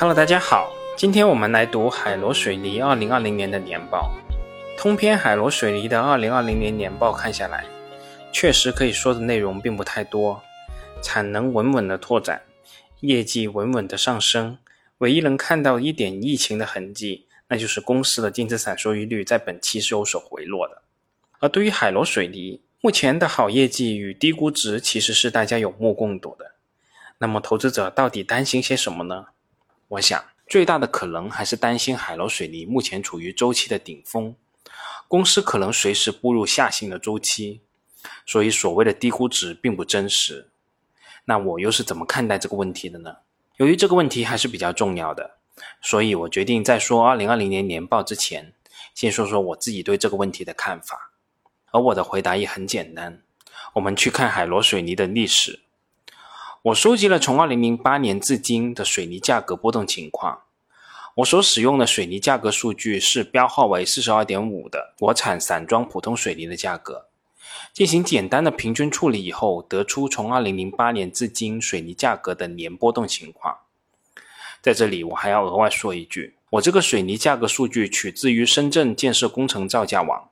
Hello，大家好，今天我们来读海螺水泥二零二零年的年报。通篇海螺水泥的二零二零年年报看下来，确实可以说的内容并不太多，产能稳稳的拓展，业绩稳稳的上升，唯一能看到一点疫情的痕迹，那就是公司的净资产收益率在本期是有所回落的。而对于海螺水泥目前的好业绩与低估值，其实是大家有目共睹的。那么投资者到底担心些什么呢？我想，最大的可能还是担心海螺水泥目前处于周期的顶峰，公司可能随时步入下行的周期，所以所谓的低估值并不真实。那我又是怎么看待这个问题的呢？由于这个问题还是比较重要的，所以我决定在说2020年年报之前，先说说我自己对这个问题的看法。而我的回答也很简单，我们去看海螺水泥的历史。我收集了从二零零八年至今的水泥价格波动情况。我所使用的水泥价格数据是标号为四十二点五的国产散装普通水泥的价格。进行简单的平均处理以后，得出从二零零八年至今水泥价格的年波动情况。在这里，我还要额外说一句，我这个水泥价格数据取自于深圳建设工程造价网，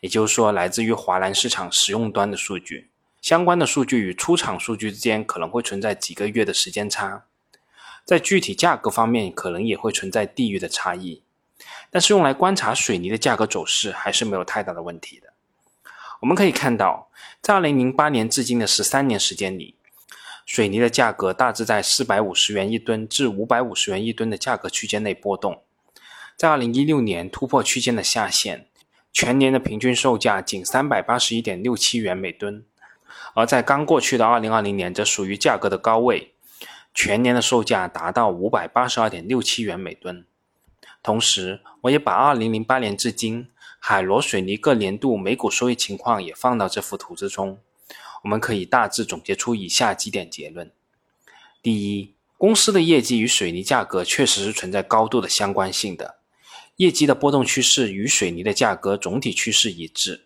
也就是说，来自于华南市场实用端的数据。相关的数据与出厂数据之间可能会存在几个月的时间差，在具体价格方面可能也会存在地域的差异，但是用来观察水泥的价格走势还是没有太大的问题的。我们可以看到，在二零零八年至今的十三年时间里，水泥的价格大致在四百五十元一吨至五百五十元一吨的价格区间内波动，在二零一六年突破区间的下限，全年的平均售价仅三百八十一点六七元每吨。而在刚过去的二零二零年，则属于价格的高位，全年的售价达到五百八十二点六七元每吨。同时，我也把二零零八年至今海螺水泥各年度每股收益情况也放到这幅图之中，我们可以大致总结出以下几点结论：第一，公司的业绩与水泥价格确实是存在高度的相关性的，业绩的波动趋势与水泥的价格总体趋势一致。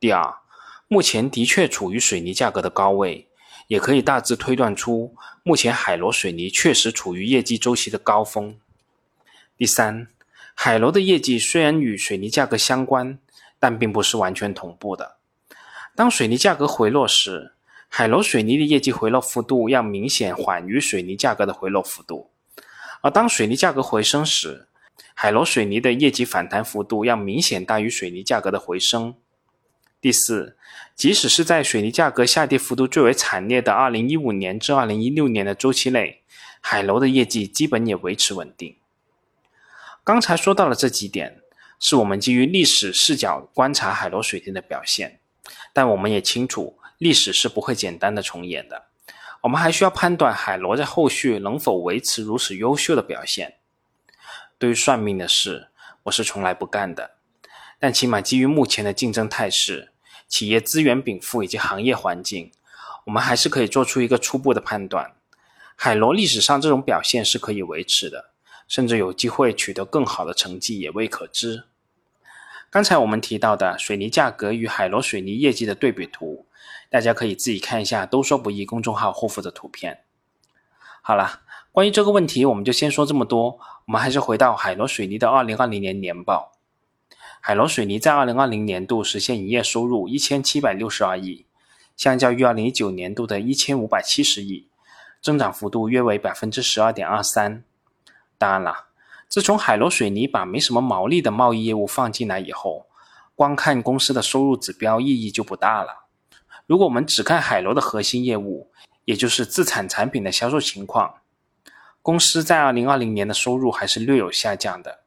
第二，目前的确处于水泥价格的高位，也可以大致推断出，目前海螺水泥确实处于业绩周期的高峰。第三，海螺的业绩虽然与水泥价格相关，但并不是完全同步的。当水泥价格回落时，海螺水泥的业绩回落幅度要明显缓于水泥价格的回落幅度；而当水泥价格回升时，海螺水泥的业绩反弹幅度要明显大于水泥价格的回升。第四，即使是在水泥价格下跌幅度最为惨烈的2015年至2016年的周期内，海螺的业绩基本也维持稳定。刚才说到了这几点，是我们基于历史视角观察海螺水泥的表现，但我们也清楚，历史是不会简单的重演的。我们还需要判断海螺在后续能否维持如此优秀的表现。对于算命的事，我是从来不干的，但起码基于目前的竞争态势。企业资源禀赋以及行业环境，我们还是可以做出一个初步的判断。海螺历史上这种表现是可以维持的，甚至有机会取得更好的成绩也未可知。刚才我们提到的水泥价格与海螺水泥业绩的对比图，大家可以自己看一下“都说不易”公众号后附的图片。好了，关于这个问题，我们就先说这么多。我们还是回到海螺水泥的二零二零年年报。海螺水泥在二零二零年度实现营业收入一千七百六十二亿，相较于二零一九年度的一千五百七十亿，增长幅度约为百分之十二点二三。当然了，自从海螺水泥把没什么毛利的贸易业务放进来以后，光看公司的收入指标意义就不大了。如果我们只看海螺的核心业务，也就是自产产品的销售情况，公司在二零二零年的收入还是略有下降的。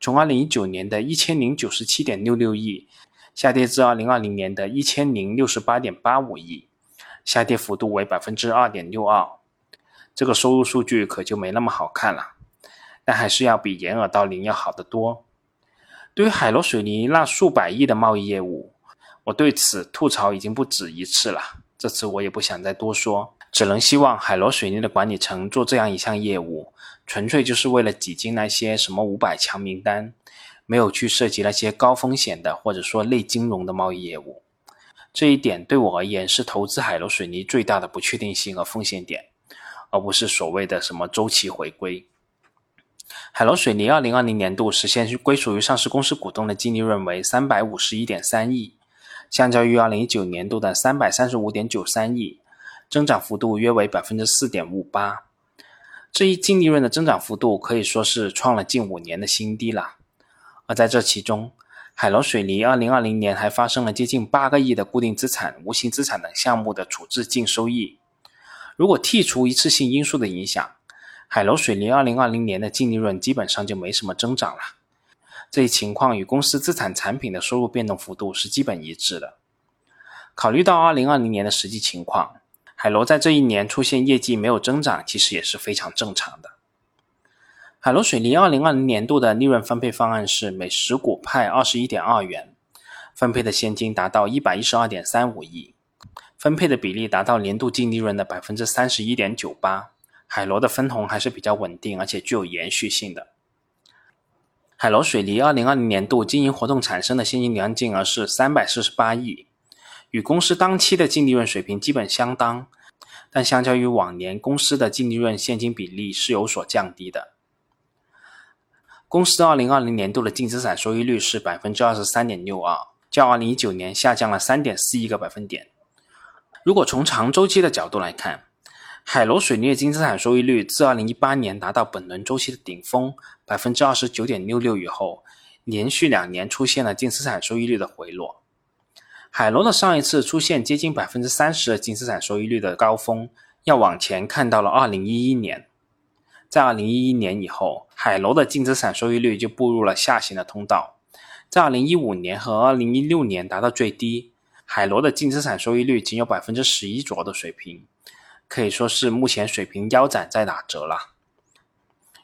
从二零一九年的一千零九十七点六六亿下跌至二零二零年的一千零六十八点八五亿，下跌幅度为百分之二点六二。这个收入数据可就没那么好看了，但还是要比掩耳盗铃要好得多。对于海螺水泥那数百亿的贸易业务，我对此吐槽已经不止一次了，这次我也不想再多说。只能希望海螺水泥的管理层做这样一项业务，纯粹就是为了挤进那些什么五百强名单，没有去涉及那些高风险的或者说类金融的贸易业务。这一点对我而言是投资海螺水泥最大的不确定性和风险点，而不是所谓的什么周期回归。海螺水泥2020年度实现归属于上市公司股东的净利润为351.3亿，相较于2019年度的335.93亿，增长幅度约为4.58%。这一净利润的增长幅度可以说是创了近五年的新低了。而在这其中，海螺水泥2020年还发生了接近八个亿的固定资产、无形资产等项目的处置净收益。如果剔除一次性因素的影响，海螺水泥2020年的净利润基本上就没什么增长了。这一情况与公司资产产品的收入变动幅度是基本一致的。考虑到2020年的实际情况，海螺在这一年出现业绩没有增长，其实也是非常正常的。海螺水泥2020年度的利润分配方案是每十股派21.2元，分配的现金达到112.35亿，分配的比例达到年度净利润的31.98%。海螺的分红还是比较稳定，而且具有延续性的。海螺水泥2020年度经营活动产生的现金流量净额是348亿，与公司当期的净利润水平基本相当，但相较于往年，公司的净利润现金比例是有所降低的。公司2020年度的净资产收益率是23.62%，较2019年下降了3.41个百分点。如果从长周期的角度来看，海螺水泥的净资产收益率自2018年达到本轮周期的顶峰百分之二十九点六六以后，连续两年出现了净资产收益率的回落。海螺的上一次出现接近百分之三十的净资产收益率的高峰，要往前看到了2011年。在2011年以后，海螺的净资产收益率就步入了下行的通道，在2015年和2016年达到最低，海螺的净资产收益率仅有百分之十一左右的水平。可以说是目前水平腰斩在打折了，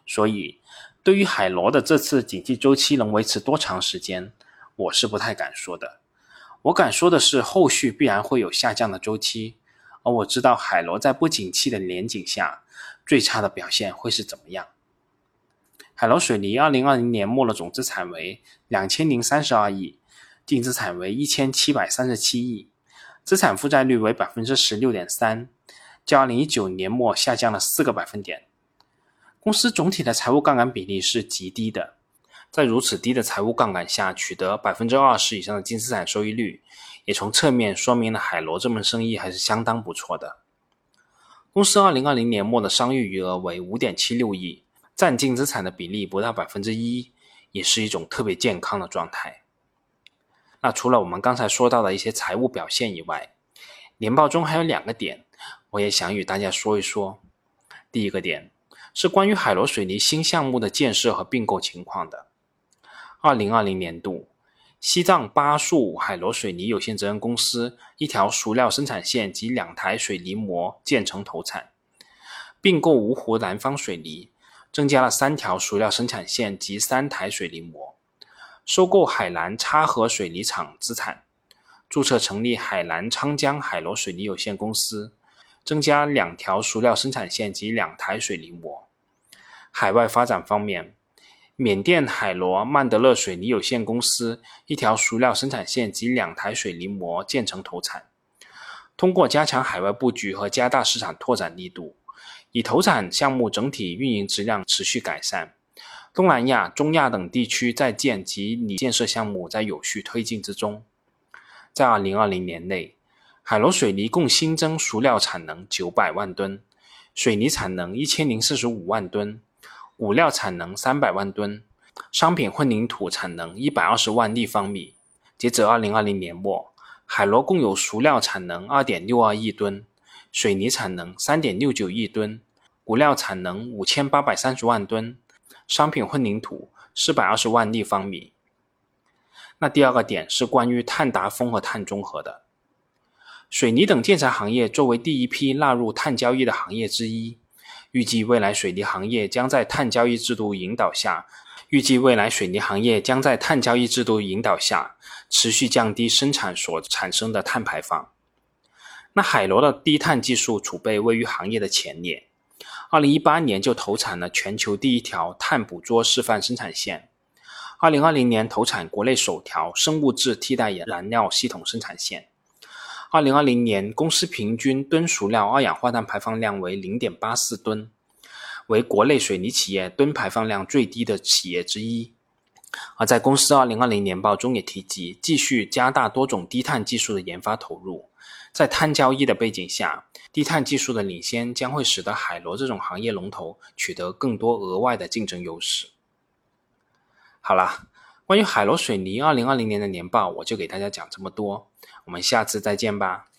所以对于海螺的这次景气周期能维持多长时间，我是不太敢说的。我敢说的是，后续必然会有下降的周期，而我知道海螺在不景气的年景下，最差的表现会是怎么样。海螺水泥二零二零年末的总资产为两千零三十二亿，净资产为一千七百三十七亿，资产负债率为百分之十六点三。较2019年末下降了四个百分点。公司总体的财务杠杆比例是极低的，在如此低的财务杠杆下取得百分之二十以上的净资产收益率，也从侧面说明了海螺这门生意还是相当不错的。公司2020年末的商誉余额为5.76亿，占净资产的比例不到百分之一，也是一种特别健康的状态。那除了我们刚才说到的一些财务表现以外，年报中还有两个点。我也想与大家说一说，第一个点是关于海螺水泥新项目的建设和并购情况的。二零二零年度，西藏巴树海螺水泥有限责任公司一条熟料生产线及两台水泥模建成投产，并购芜湖南方水泥，增加了三条熟料生产线及三台水泥模，收购海南插河水泥厂资产，注册成立海南昌江海螺水泥有限公司。增加两条熟料生产线及两台水泥模。海外发展方面，缅甸海螺曼德勒水泥有限公司一条熟料生产线及两台水泥模建成投产。通过加强海外布局和加大市场拓展力度，以投产项目整体运营质量持续改善。东南亚、中亚等地区在建及拟建设项目在有序推进之中。在二零二零年内。海螺水泥共新增熟料产能九百万吨，水泥产能一千零四十五万吨，物料产能三百万吨，商品混凝土产能一百二十万立方米。截至二零二零年末，海螺共有熟料产能二点六二亿吨，水泥产能三点六九亿吨，物料产能五千八百三十万吨，商品混凝土四百二十万立方米。那第二个点是关于碳达峰和碳中和的。水泥等建材行业作为第一批纳入碳交易的行业之一，预计未来水泥行业将在碳交易制度引导下，预计未来水泥行业将在碳交易制度引导下持续降低生产所产生的碳排放。那海螺的低碳技术储备位于行业的前列，二零一八年就投产了全球第一条碳捕捉示范生产线，二零二零年投产国内首条生物质替代燃料系统生产线。二零二零年，公司平均吨熟料二氧化碳排放量为零点八四吨，为国内水泥企业吨排放量最低的企业之一。而在公司2020年报中也提及，继续加大多种低碳技术的研发投入。在碳交易的背景下，低碳技术的领先将会使得海螺这种行业龙头取得更多额外的竞争优势。好了，关于海螺水泥二零二零年的年报，我就给大家讲这么多，我们下次再见吧。